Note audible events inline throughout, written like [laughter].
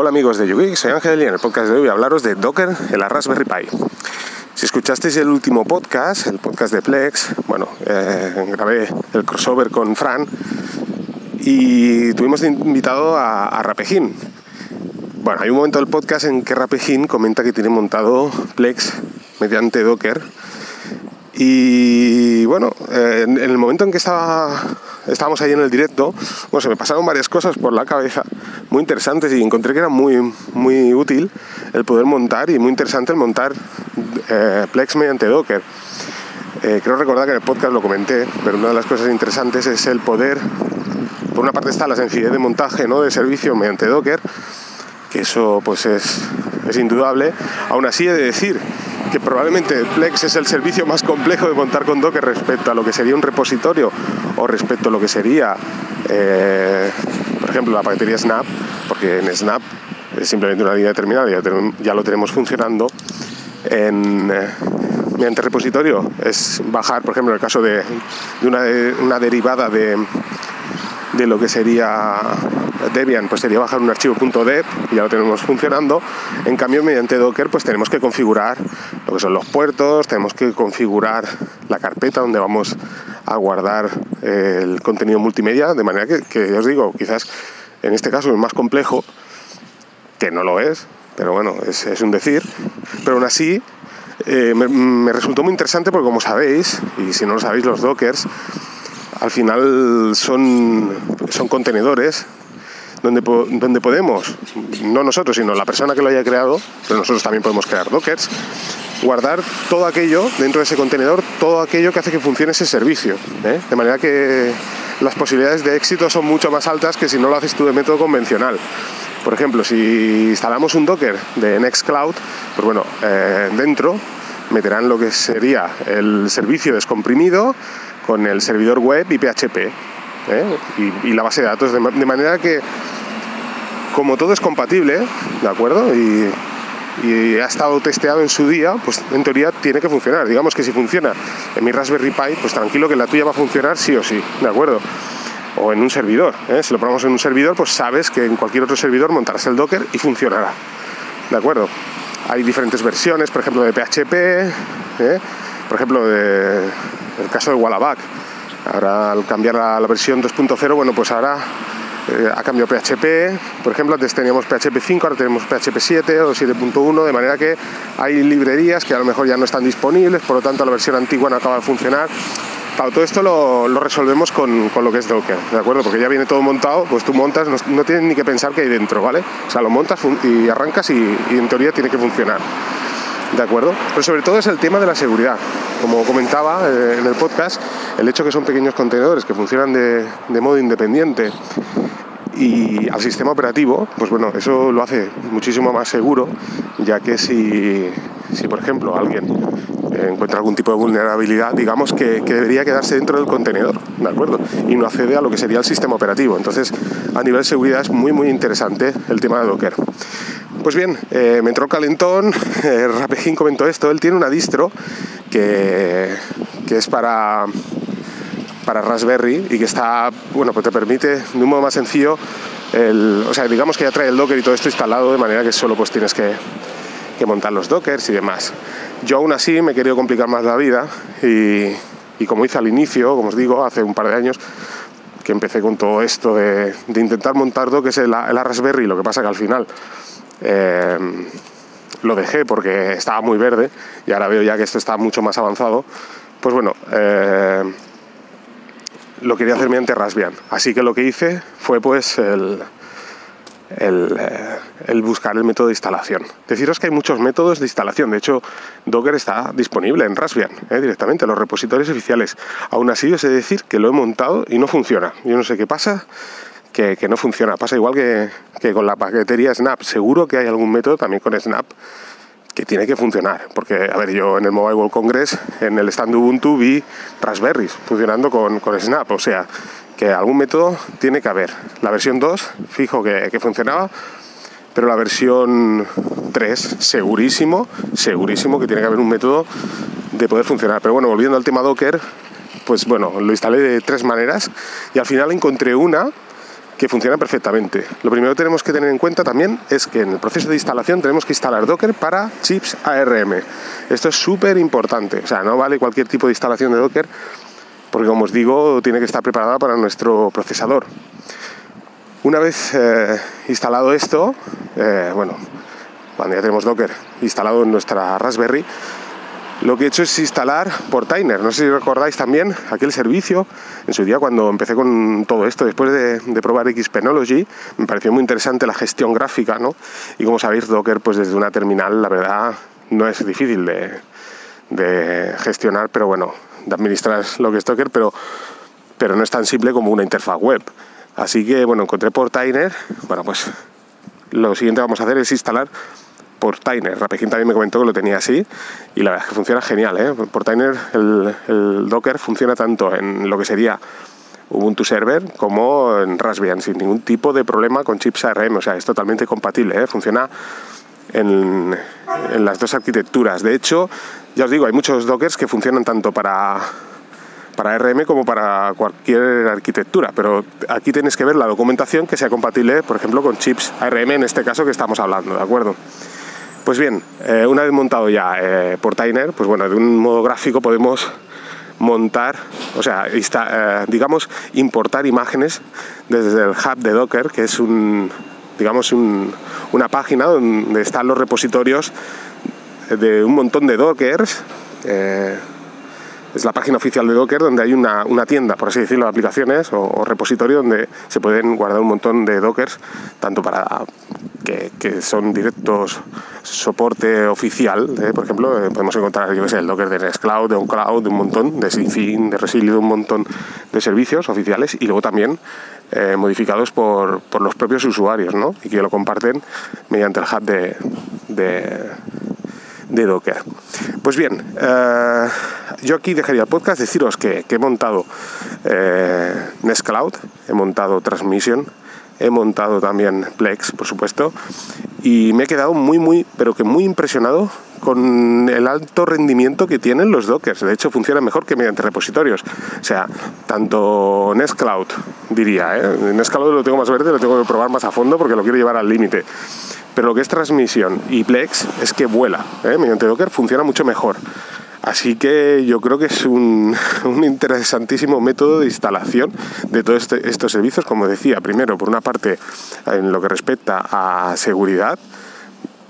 Hola amigos de YouGeek, soy Ángel y en el podcast de hoy voy a hablaros de Docker en la Raspberry Pi. Si escuchasteis el último podcast, el podcast de Plex, bueno, eh, grabé el crossover con Fran y tuvimos invitado a, a Rapejin. Bueno, hay un momento del podcast en que Rapejin comenta que tiene montado Plex mediante Docker y bueno, eh, en el momento en que estábamos ahí en el directo, bueno, se me pasaron varias cosas por la cabeza muy interesantes y encontré que era muy, muy útil el poder montar y muy interesante el montar eh, Plex mediante Docker. Eh, creo recordar que en el podcast lo comenté, pero una de las cosas interesantes es el poder, por una parte está la sencillez de montaje ¿no? de servicio mediante Docker, que eso pues es, es indudable. Aún así he de decir que probablemente Plex es el servicio más complejo de montar con Docker respecto a lo que sería un repositorio o respecto a lo que sería, eh, ejemplo, la paquetería Snap, porque en Snap es simplemente una línea determinada, ya, ya lo tenemos funcionando. En, eh, mediante repositorio es bajar, por ejemplo, en el caso de, una, una derivada de, de lo que sería Debian pues sería bajar un archivo .deb y ya lo tenemos funcionando. En cambio, mediante Docker pues tenemos que configurar lo que son los puertos, tenemos que configurar la carpeta donde vamos a guardar el contenido multimedia, de manera que, que os digo, quizás en este caso es más complejo, que no lo es, pero bueno, es, es un decir, pero aún así eh, me, me, resultó muy interesante porque como sabéis, y si no lo sabéis, los dockers al final son, son contenedores donde, donde podemos, no nosotros, sino la persona que lo haya creado, pero nosotros también podemos crear dockers, guardar todo aquello dentro de ese contenedor, todo aquello que hace que funcione ese servicio. ¿eh? De manera que las posibilidades de éxito son mucho más altas que si no lo haces tú de método convencional. Por ejemplo, si instalamos un Docker de Nextcloud, pues bueno, eh, dentro meterán lo que sería el servicio descomprimido con el servidor web y PHP ¿eh? y, la base de datos, de, de, manera que como todo es compatible, ¿de acuerdo? Y, y, ha estado testeado en su día, pues en teoría tiene que funcionar. Digamos que si funciona en mi Raspberry Pi, pues tranquilo que la tuya va a funcionar sí o sí, ¿de acuerdo? O en un servidor. ¿eh? Si lo ponemos en un servidor, pues sabes que en cualquier otro servidor montarás el Docker y funcionará. ¿De acuerdo? Hay diferentes versiones, por ejemplo, de PHP, ¿eh? por ejemplo, de, el caso de Wallaback. Ahora al cambiar a la versión 2.0, bueno, pues ahora eh, ha cambiado PHP, por ejemplo, antes teníamos PHP 5, ahora tenemos PHP 7 o 7.1, de manera que hay librerías que a lo mejor ya no están disponibles, por lo tanto la versión antigua no acaba de funcionar. Todo esto lo, resolvemos con, con, lo que es Docker, ¿de acuerdo? Porque ya viene todo montado, pues tú montas, no, tienes ni que pensar qué hay dentro, ¿vale? O sea, lo montas y arrancas y, y en teoría tiene que funcionar. ¿de acuerdo? Pero sobre todo es el tema de la seguridad. Como comentaba eh, en el podcast, el hecho que son pequeños contenedores que funcionan de, de, modo independiente y al sistema operativo, pues bueno, eso lo hace muchísimo más seguro, ya que si, si por ejemplo alguien encuentra algún tipo de vulnerabilidad, digamos que, que, debería quedarse dentro del contenedor, ¿de acuerdo? Y no accede a lo que sería el sistema operativo. Entonces, a nivel seguridad es muy, muy interesante el tema de Docker. Pues bien, eh, me entró calentón, [laughs] eh, Rapejín comentó esto, él tiene una distro que, que es para, para Raspberry y que está, bueno, pues te permite de un modo más sencillo, el, o sea, digamos que ya trae el Docker y todo esto instalado de manera que solo pues tienes que, que montar los Dockers y demás. Yo aún así me he querido complicar más la vida y, y como hice al inicio, como os digo, hace un par de años, que empecé con todo esto de, de intentar montar Dockers en la, en la Raspberry, lo que pasa que al final eh, lo dejé porque estaba muy verde y ahora veo ya que esto está mucho más avanzado. Pues bueno, eh, lo quería hacer mediante Raspbian. Así que lo que hice fue pues el, eh, el, buscar el método de instalación. Deciros que hay muchos métodos de instalación. De hecho, Docker está disponible en Raspbian eh, directamente, en los repositorios oficiales. Aún así, he de decir que lo he montado y no funciona. Yo no sé qué pasa que, que no funciona. Pasa igual que, que, con la paquetería Snap. Seguro que hay algún método también con Snap que tiene que funcionar. Porque, a ver, yo en el Mobile World Congress, en el stand Ubuntu, vi Raspberries funcionando con, con Snap. O sea, que algún método tiene que haber. La versión 2, fijo que, que funcionaba, pero la versión 3, segurísimo, segurísimo que tiene que haber un método de poder funcionar. Pero bueno, volviendo al tema Docker, pues bueno, lo instalé de tres maneras y al final encontré una que funcionan perfectamente. Lo primero que tenemos que tener en cuenta también es que en el proceso de instalación tenemos que instalar Docker para chips ARM. Esto es súper importante, o sea, no vale cualquier tipo de instalación de Docker porque como os digo, tiene que estar preparada para nuestro procesador. Una vez eh, instalado esto, eh, bueno, cuando ya tenemos Docker instalado en nuestra Raspberry, lo que he hecho es instalar Portainer. No sé si recordáis también aquel servicio en su día cuando empecé con todo esto, después de, probar Xpenology, me pareció muy interesante la gestión gráfica, ¿no? Y como sabéis, Docker, pues desde una terminal, la verdad, no es difícil de, de gestionar, pero bueno, de administrar lo que es Docker, pero, pero no es tan simple como una interfaz web. Así que, bueno, encontré Portainer. Bueno, pues lo siguiente que vamos a hacer es instalar Portainer. Rapejin también me comentó que lo tenía así y la verdad es que funciona genial. ¿eh? Portainer, el, el Docker funciona tanto en lo que sería Ubuntu Server como en Raspbian sin ningún tipo de problema con chips ARM. O sea, es totalmente compatible. ¿eh? Funciona en, en, las dos arquitecturas. De hecho, ya os digo, hay muchos Dockers que funcionan tanto para, para ARM como para cualquier arquitectura. Pero aquí tenéis que ver la documentación que sea compatible, por ejemplo, con chips ARM en este caso que estamos hablando, ¿de acuerdo? Pues bien, eh, una vez montado ya eh, Portainer, pues bueno, de un modo gráfico podemos montar, o sea, eh, digamos, importar imágenes desde el hub de Docker, que es un, digamos, una página donde están los repositorios de un montón de Dockers. Es la página oficial de Docker donde hay una, tienda, por así decirlo, de aplicaciones o, repositorio donde se pueden guardar un montón de Dockers, tanto para que, son directos soporte oficial, ¿eh? por ejemplo, eh, podemos encontrar, yo sé, el Docker de Nextcloud, de OnCloud, de un montón, de Sinfin, de Resilio, de un montón de servicios oficiales y luego también eh, modificados por, los propios usuarios, ¿no? Y que lo comparten mediante el hub de, de Docker. Pues bien, yo aquí dejaría el podcast, deciros que, he montado eh, Nest he montado Transmission, he montado también Plex, por supuesto, y me he quedado muy, muy, pero que muy impresionado con el alto rendimiento que tienen los Dockers. De hecho, funciona mejor que mediante repositorios. O sea, tanto Nest Cloud, diría, ¿eh? Nest Cloud lo tengo más verde, lo tengo que probar más a fondo porque lo quiero llevar al límite pero lo que es transmisión y Plex es que vuela. ¿eh? Mediante Docker funciona mucho mejor. Así que yo creo que es [laughs] un, interesantísimo método de instalación de todos este, estos servicios, como decía, primero por una parte en lo que respecta a seguridad,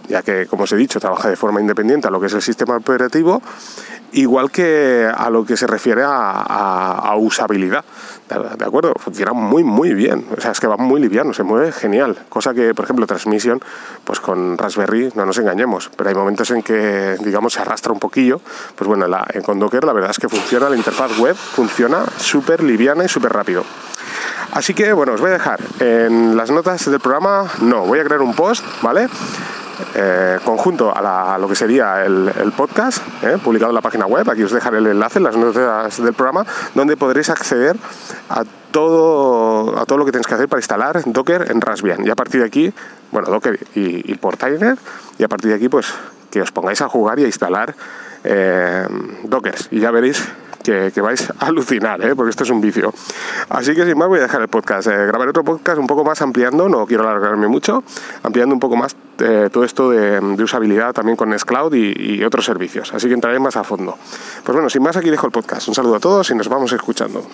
ya que, como os he dicho, trabaja de forma independiente a lo que es el sistema operativo, igual que a lo que se refiere a, usabilidad. ¿De acuerdo? Funciona muy, muy bien. O sea, es que va muy liviano, se mueve genial. Cosa que, por ejemplo, transmisión, pues con Raspberry no nos engañemos, pero hay momentos en que, digamos, se arrastra un poquillo. Pues bueno, la, con Docker la verdad es que funciona, la interfaz web funciona súper liviana y súper rápido. Así que, bueno, os voy a dejar en las notas del programa, no, voy a crear un post, ¿vale? Eh, conjunto a, lo que sería el, podcast, eh, publicado en la página web. Aquí os dejaré el enlace en las notas del programa, donde podréis acceder a todo, a todo lo que tenéis que hacer para instalar Docker en Raspbian. Y a partir de aquí, bueno, Docker y, Portainer, y a partir de aquí, pues que os pongáis a jugar y a instalar eh, Dockers. Y ya veréis que, vais a alucinar, ¿eh? porque esto es un vicio. Así que sin más voy a dejar el podcast. Eh, grabaré otro podcast un poco más ampliando, no quiero alargarme mucho, ampliando un poco más eh, todo esto de, usabilidad también con Nextcloud y, y otros servicios. Así que entraré más a fondo. Pues bueno, sin más aquí dejo el podcast. Un saludo a todos y nos vamos escuchando.